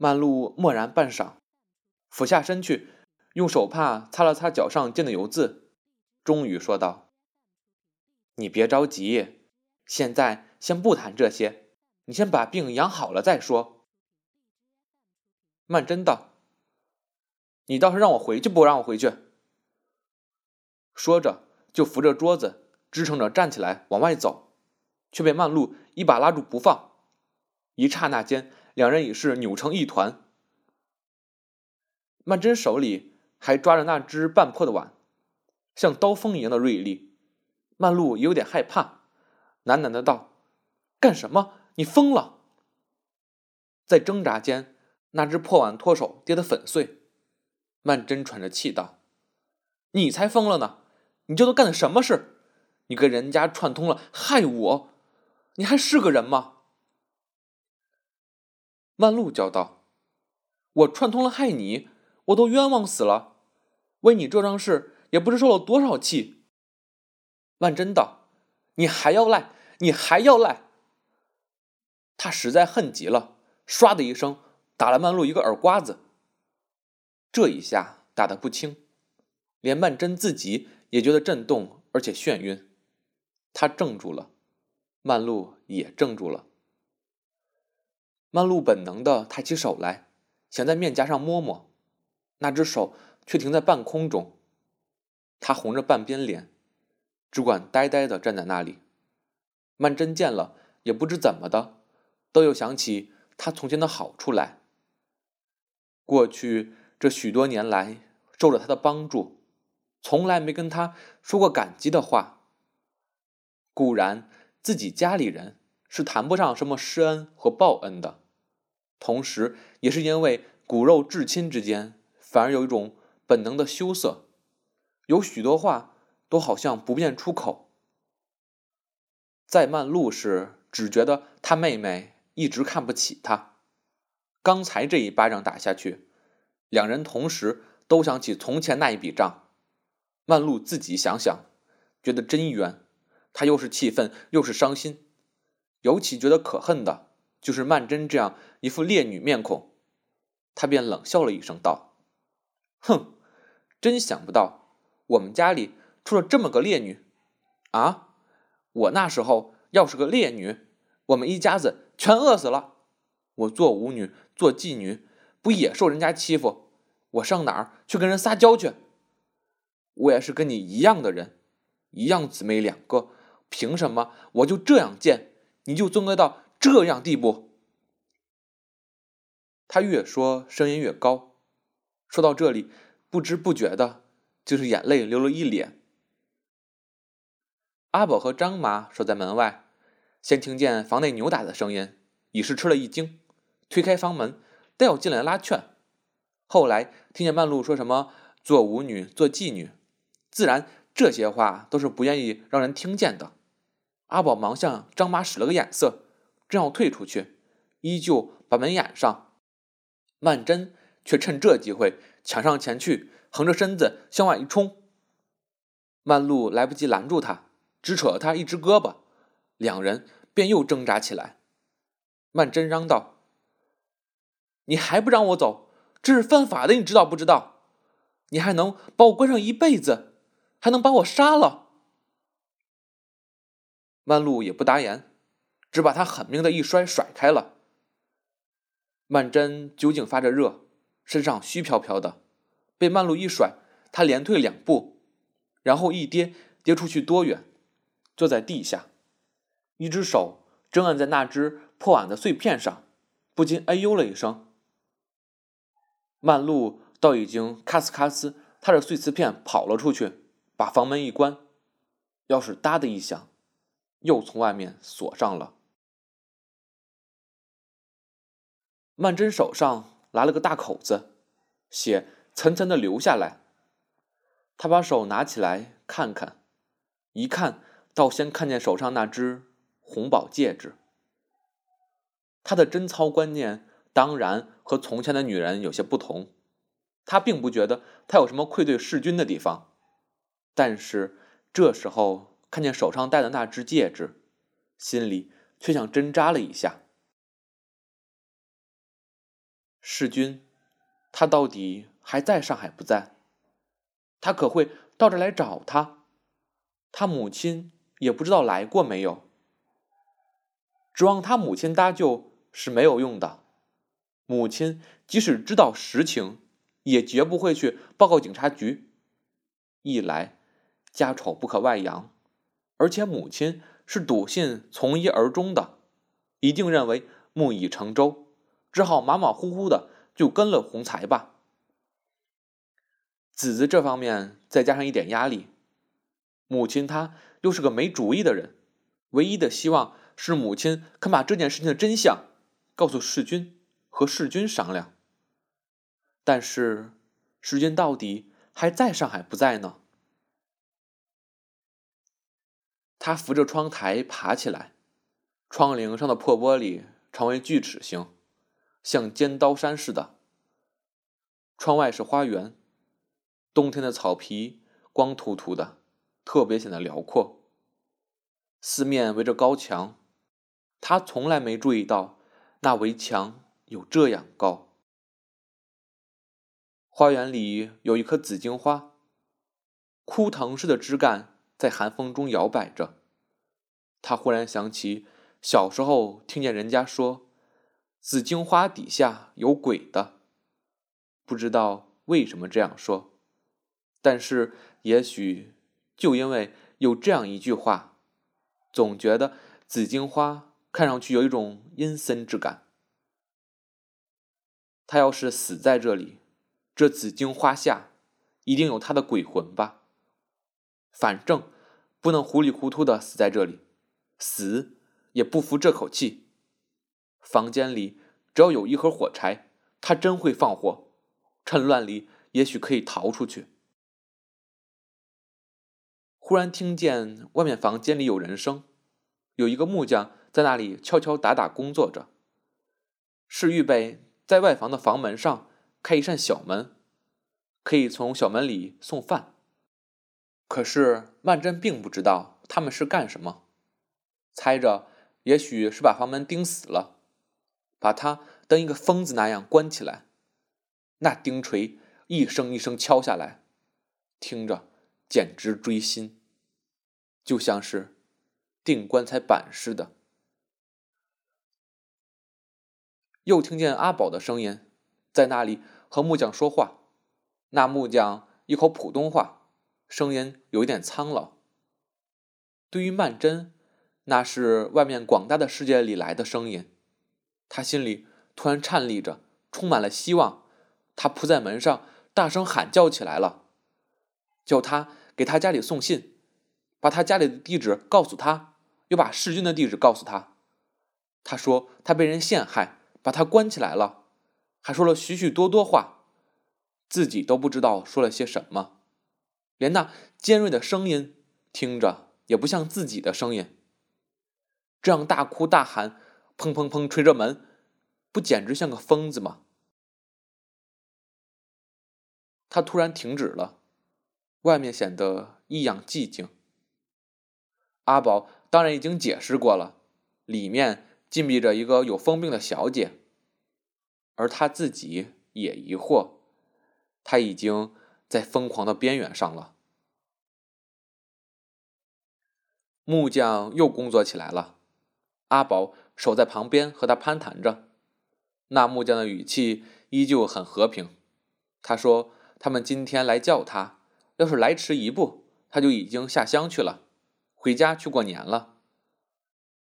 曼璐默然半晌，俯下身去，用手帕擦了擦脚上溅的油渍，终于说道：“你别着急，现在先不谈这些，你先把病养好了再说。”曼桢道：“你倒是让我回去不让我回去？”说着就扶着桌子支撑着站起来往外走，却被曼璐一把拉住不放。一刹那间。两人已是扭成一团，曼桢手里还抓着那只半破的碗，像刀锋一样的锐利。曼璐有点害怕，喃喃的道：“干什么？你疯了！”在挣扎间，那只破碗脱手，跌得粉碎。曼桢喘着气道：“你才疯了呢！你这都干的什么事？你跟人家串通了，害我！你还是个人吗？”曼璐叫道：“我串通了害你，我都冤枉死了。为你这桩事，也不知受了多少气。”万真道：“你还要赖？你还要赖？”他实在恨极了，唰的一声打了曼璐一个耳刮子。这一下打得不轻，连曼桢自己也觉得震动而且眩晕。他怔住了，曼璐也怔住了。曼璐本能的抬起手来，想在面颊上摸摸，那只手却停在半空中。他红着半边脸，只管呆呆的站在那里。曼桢见了，也不知怎么的，都又想起他从前的好处来。过去这许多年来，受了他的帮助，从来没跟他说过感激的话。固然自己家里人。是谈不上什么施恩和报恩的，同时也是因为骨肉至亲之间，反而有一种本能的羞涩，有许多话都好像不便出口。在曼璐时，只觉得他妹妹一直看不起他，刚才这一巴掌打下去，两人同时都想起从前那一笔账。曼璐自己想想，觉得真冤，他又是气愤又是伤心。尤其觉得可恨的，就是曼桢这样一副烈女面孔，他便冷笑了一声，道：“哼，真想不到我们家里出了这么个烈女啊！我那时候要是个烈女，我们一家子全饿死了。我做舞女、做妓女，不也受人家欺负？我上哪儿去跟人撒娇去？我也是跟你一样的人，一样姊妹两个，凭什么我就这样贱？”你就尊恶到这样地步？他越说声音越高，说到这里，不知不觉的，就是眼泪流了一脸。阿宝和张妈守在门外，先听见房内扭打的声音，已是吃了一惊，推开房门，待要进来拉劝。后来听见曼璐说什么做舞女、做妓女，自然这些话都是不愿意让人听见的。阿宝忙向张妈使了个眼色，正要退出去，依旧把门掩上。曼桢却趁这机会抢上前去，横着身子向外一冲。曼璐来不及拦住他，只扯了他一只胳膊，两人便又挣扎起来。曼桢嚷道：“你还不让我走？这是犯法的，你知道不知道？你还能把我关上一辈子，还能把我杀了？”曼璐也不答言，只把他狠命的一摔，甩开了。曼桢究竟发着热，身上虚飘飘的，被曼璐一甩，他连退两步，然后一跌，跌出去多远？坐在地下，一只手正按在那只破碗的碎片上，不禁哎呦了一声。曼璐倒已经咔呲咔呲，踏着碎瓷片跑了出去，把房门一关，钥匙哒的一响。又从外面锁上了。曼桢手上来了个大口子，血层层的流下来。他把手拿起来看看，一看倒先看见手上那只红宝戒指。他的贞操观念当然和从前的女人有些不同，他并不觉得他有什么愧对弑君的地方，但是这时候。看见手上戴的那只戒指，心里却像针扎了一下。世君，他到底还在上海不在？他可会到这来找他？他母亲也不知道来过没有。指望他母亲搭救是没有用的。母亲即使知道实情，也绝不会去报告警察局。一来，家丑不可外扬，而且母亲是笃信从一而终的，一定认为木已成舟，只好马马虎虎的就跟了洪才吧。子子这方面再加上一点压力，母亲她又是个没主意的人，唯一的希望。是母亲肯把这件事情的真相告诉世君，和世君商量。但是世君到底还在上海不在呢？他扶着窗台爬起来，窗棂上的破玻璃成为锯齿形，像尖刀山似的。窗外是花园，冬天的草皮光秃秃的，特别显得辽阔。四面围着高墙。他从来没注意到那围墙有这样高。花园里有一棵紫荆花，枯藤似的枝干在寒风中摇摆着。他忽然想起小时候听见人家说，紫荆花底下有鬼的，不知道为什么这样说，但是也许就因为有这样一句话，总觉得紫荆花。看上去有一种阴森之感。他要是死在这里，这紫荆花下一定有他的鬼魂吧？反正不能糊里糊涂的死在这里，死也不服这口气。房间里只要有一盒火柴，他真会放火，趁乱里也许可以逃出去。忽然听见外面房间里有人声，有一个木匠。在那里敲敲打打工作着，是预备在外房的房门上开一扇小门，可以从小门里送饭。可是曼桢并不知道他们是干什么，猜着也许是把房门钉死了，把他当一个疯子那样关起来。那钉锤一声一声敲下来，听着简直锥心，就像是钉棺材板似的。又听见阿宝的声音，在那里和木匠说话。那木匠一口普通话，声音有一点苍老。对于曼桢，那是外面广大的世界里来的声音。他心里突然颤栗着，充满了希望。他扑在门上，大声喊叫起来了，叫他给他家里送信，把他家里的地址告诉他，又把世君的地址告诉他。他说他被人陷害。把他关起来了，还说了许许多多话，自己都不知道说了些什么，连那尖锐的声音听着也不像自己的声音。这样大哭大喊，砰砰砰捶着门，不简直像个疯子吗？他突然停止了，外面显得异样寂静。阿宝当然已经解释过了，里面。禁闭着一个有疯病的小姐，而他自己也疑惑，他已经在疯狂的边缘上了。木匠又工作起来了，阿宝守在旁边和他攀谈着。那木匠的语气依旧很和平。他说：“他们今天来叫他，要是来迟一步，他就已经下乡去了，回家去过年了。”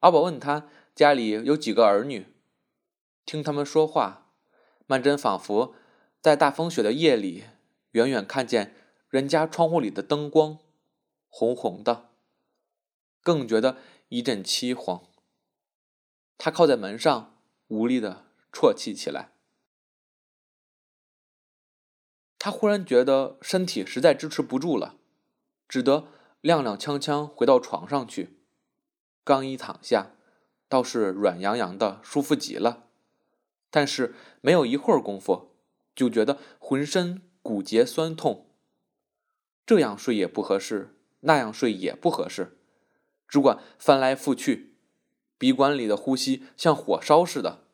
阿宝问他。家里有几个儿女？听他们说话，曼桢仿佛在大风雪的夜里，远远看见人家窗户里的灯光，红红的，更觉得一阵凄惶。他靠在门上，无力的啜泣起来。他忽然觉得身体实在支持不住了，只得踉踉跄跄回到床上去，刚一躺下。倒是软洋洋的，舒服极了。但是没有一会儿功夫，就觉得浑身骨节酸痛。这样睡也不合适，那样睡也不合适，只管翻来覆去，鼻管里的呼吸像火烧似的。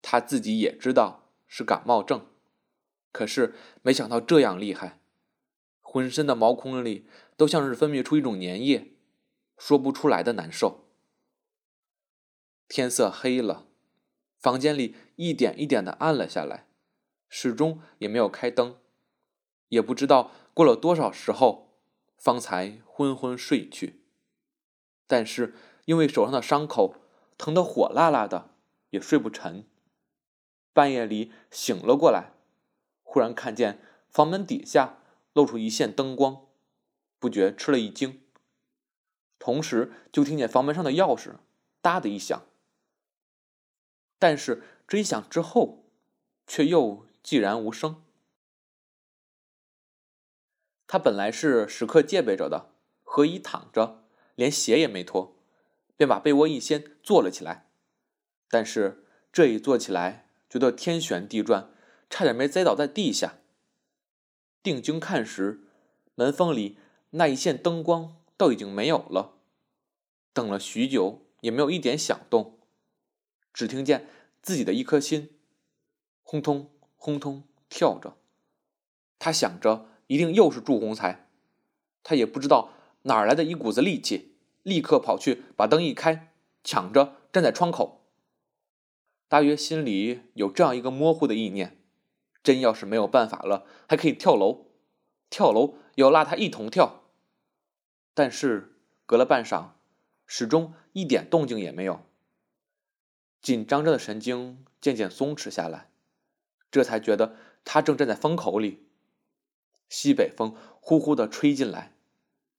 他自己也知道，是感冒症，可是没想到这样厉害，浑身的毛孔里都像是分泌出一种粘液，说不出来的难受。天色黑了，房间里一点一点的暗了下来，始终也没有开灯，也不知道过了多少时候，方才昏昏睡去。但是因为手上的伤口疼得火辣辣的，也睡不沉。半夜里醒了过来，忽然看见房门底下露出一线灯光，不觉吃了一惊。同时就听见房门上的钥匙“哒”的一响。但是这一响之后，却又寂然无声。他本来是时刻戒备着的，何以躺着，连鞋也没脱，便把被窝一掀，坐了起来。但是这一坐起来，觉得天旋地转，差点没栽倒在地下。定睛看时，门缝里那一线灯光倒已经没有了。等了许久，也没有一点响动。只听见自己的一颗心轰通轰通跳着，他想着一定又是祝鸿才，他也不知道哪来的一股子力气，立刻跑去把灯一开，抢着站在窗口。大约心里有这样一个模糊的意念：真要是没有办法了，还可以跳楼，跳楼要拉他一同跳。但是隔了半晌，始终一点动静也没有。紧张着的神经渐渐松弛下来，这才觉得他正站在风口里。西北风呼呼的吹进来，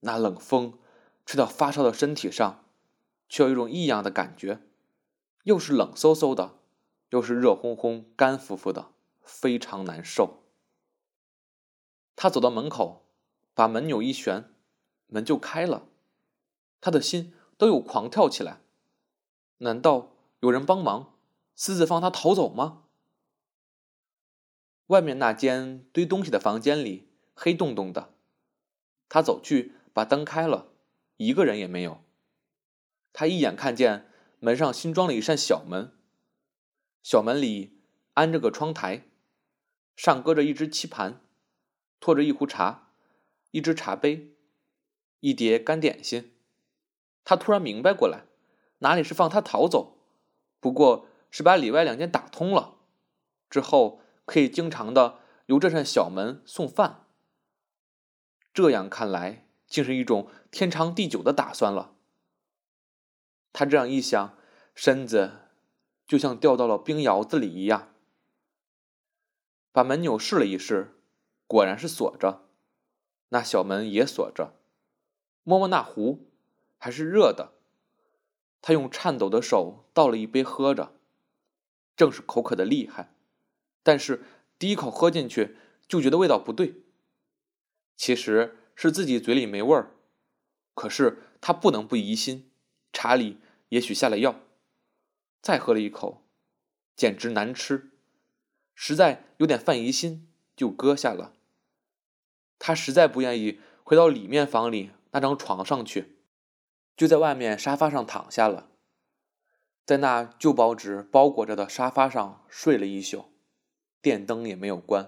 那冷风吹到发烧的身体上，却有一种异样的感觉，又是冷飕飕的，又是热烘烘、干乎乎的，非常难受。他走到门口，把门钮一旋，门就开了。他的心都有狂跳起来，难道？有人帮忙，私自放他逃走吗？外面那间堆东西的房间里黑洞洞的，他走去把灯开了，一个人也没有。他一眼看见门上新装了一扇小门，小门里安着个窗台，上搁着一只棋盘，托着一壶茶，一只茶杯，一碟干点心。他突然明白过来，哪里是放他逃走？不过是把里外两间打通了，之后可以经常的由这扇小门送饭。这样看来，竟是一种天长地久的打算了。他这样一想，身子就像掉到了冰窑子里一样。把门钮试了一试，果然是锁着，那小门也锁着。摸摸那壶，还是热的。他用颤抖的手倒了一杯喝着，正是口渴的厉害，但是第一口喝进去就觉得味道不对。其实是自己嘴里没味儿，可是他不能不疑心，茶里也许下了药。再喝了一口，简直难吃，实在有点犯疑心，就搁下了。他实在不愿意回到里面房里那张床上去。就在外面沙发上躺下了，在那旧报纸包裹着的沙发上睡了一宿，电灯也没有关。